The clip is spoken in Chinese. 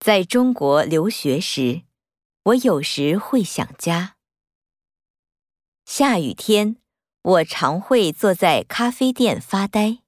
在中国留学时我有时会想家。下雨天我常会坐在咖啡店发呆。